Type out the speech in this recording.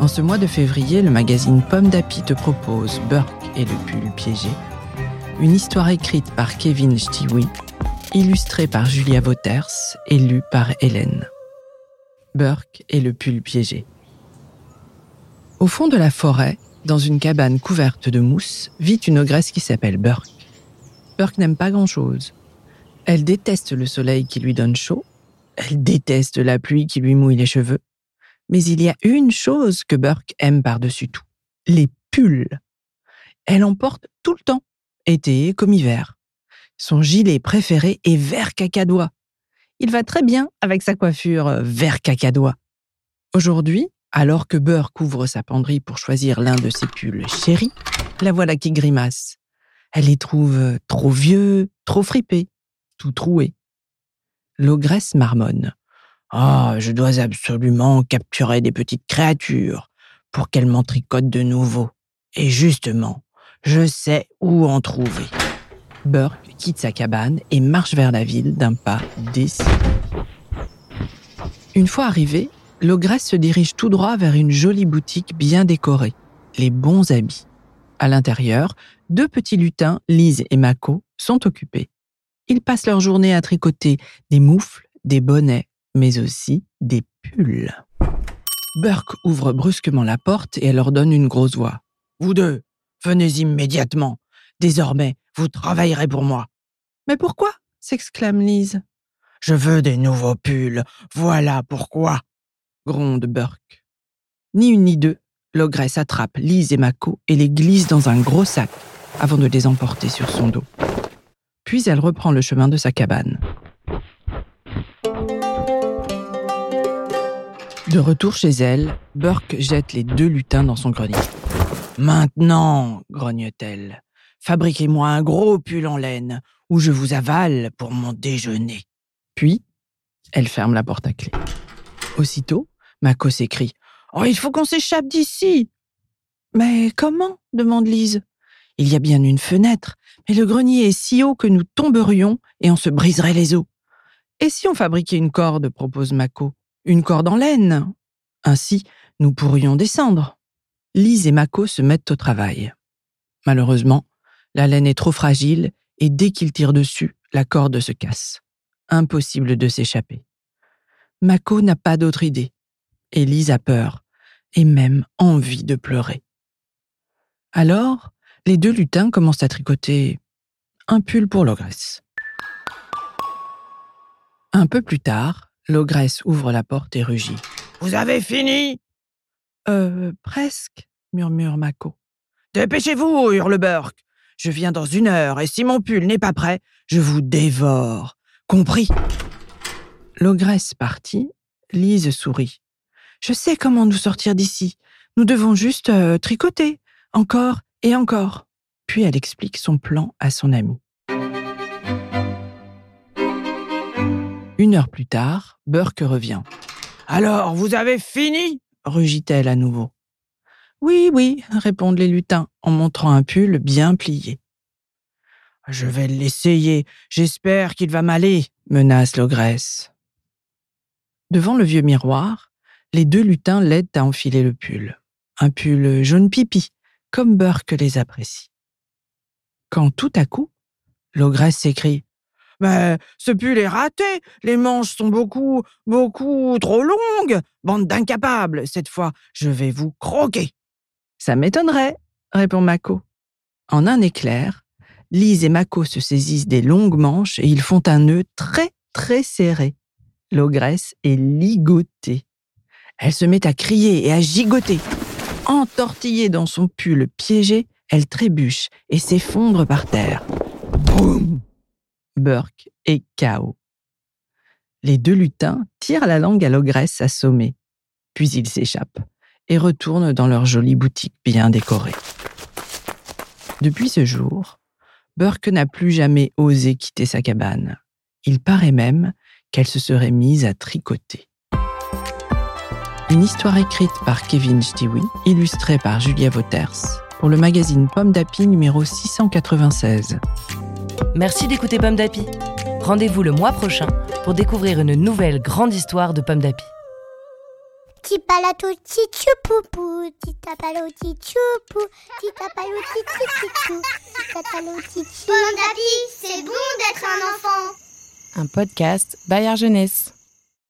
En ce mois de février, le magazine Pomme d'Api te propose Burke et le pull piégé, une histoire écrite par Kevin Stewie, illustrée par Julia Wouters et lue par Hélène. Burke et le pull piégé. Au fond de la forêt, dans une cabane couverte de mousse, vit une ogresse qui s'appelle Burke. Burke n'aime pas grand-chose. Elle déteste le soleil qui lui donne chaud, elle déteste la pluie qui lui mouille les cheveux, mais il y a une chose que Burke aime par-dessus tout, les pulls. Elle en porte tout le temps, été comme hiver. Son gilet préféré est vert cacadois. Il va très bien avec sa coiffure euh, vert cacadois. Aujourd'hui, alors que Burke ouvre sa penderie pour choisir l'un de ses pulls chéris, la voilà qui grimace. Elle les trouve euh, trop vieux, trop fripés, tout troués. L'ogresse marmonne. Ah, je dois absolument capturer des petites créatures pour qu'elles m'en tricotent de nouveau. Et justement, je sais où en trouver. Burke quitte sa cabane et marche vers la ville d'un pas décidé. Une fois arrivé, l'ogresse se dirige tout droit vers une jolie boutique bien décorée, les bons habits. À l'intérieur, deux petits lutins, Lise et Mako, sont occupés. Ils passent leur journée à tricoter des moufles, des bonnets, mais aussi des pulls. Burke ouvre brusquement la porte et elle leur donne une grosse voix. Vous deux, venez immédiatement. Désormais, vous travaillerez pour moi. Mais pourquoi s'exclame Lise. Je veux des nouveaux pulls. Voilà pourquoi. gronde Burke. Ni une ni deux, l'ogresse attrape Lise et Mako et les glisse dans un gros sac avant de les emporter sur son dos. Puis elle reprend le chemin de sa cabane. De retour chez elle, Burke jette les deux lutins dans son grenier. Maintenant, grogne-t-elle, fabriquez-moi un gros pull en laine où je vous avale pour mon déjeuner. Puis, elle ferme la porte à clé. Aussitôt, Mako s'écrie Oh, il faut qu'on s'échappe d'ici Mais comment? demande Lise. Il y a bien une fenêtre, mais le grenier est si haut que nous tomberions et on se briserait les os. Et si on fabriquait une corde? propose Mako une corde en laine. Ainsi, nous pourrions descendre. Lise et Mako se mettent au travail. Malheureusement, la laine est trop fragile et dès qu'ils tirent dessus, la corde se casse. Impossible de s'échapper. Mako n'a pas d'autre idée. Et Lise a peur et même envie de pleurer. Alors, les deux lutins commencent à tricoter un pull pour l'ogresse. Un peu plus tard, L'ogresse ouvre la porte et rugit. Vous avez fini? Euh, presque, murmure Mako. Dépêchez-vous, hurle Burke. Je viens dans une heure et si mon pull n'est pas prêt, je vous dévore. Compris? L'ogresse partie, Lise sourit. Je sais comment nous sortir d'ici. Nous devons juste euh, tricoter, encore et encore. Puis elle explique son plan à son ami. Une heure plus tard, Burke revient. Alors, vous avez fini? rugit-elle à nouveau. Oui, oui, répondent les lutins en montrant un pull bien plié. Je vais l'essayer, j'espère qu'il va m'aller, menace l'ogresse. Devant le vieux miroir, les deux lutins l'aident à enfiler le pull. Un pull jaune pipi, comme Burke les apprécie. Quand tout à coup, l'ogresse s'écrie mais ce pull est raté. Les manches sont beaucoup, beaucoup trop longues. Bande d'incapables. Cette fois, je vais vous croquer. Ça m'étonnerait, répond Mako. En un éclair, Lise et Mako se saisissent des longues manches et ils font un nœud très, très serré. L'ogresse est ligotée. Elle se met à crier et à gigoter. Entortillée dans son pull piégé, elle trébuche et s'effondre par terre. Burke et KO. Les deux lutins tirent la langue à l'ogresse assommée. Puis ils s'échappent. et retournent dans leur jolie boutique bien décorée. Depuis ce jour, Burke n'a plus jamais osé quitter sa cabane. Il paraît même qu'elle se serait mise à tricoter. Une histoire écrite par Kevin Stewie, illustrée par Julia Wouters, pour le magazine Pomme d'Api numéro 696. Merci d'écouter Pomme d'Api. Rendez-vous le mois prochain pour découvrir une nouvelle grande histoire de Pomme d'Api. Tipalato tichupupu, titapalo tichupu, titapalo tichupu, titapalo tichupu. Pomme d'api, c'est bon d'être un enfant. Un podcast Bayard Jeunesse.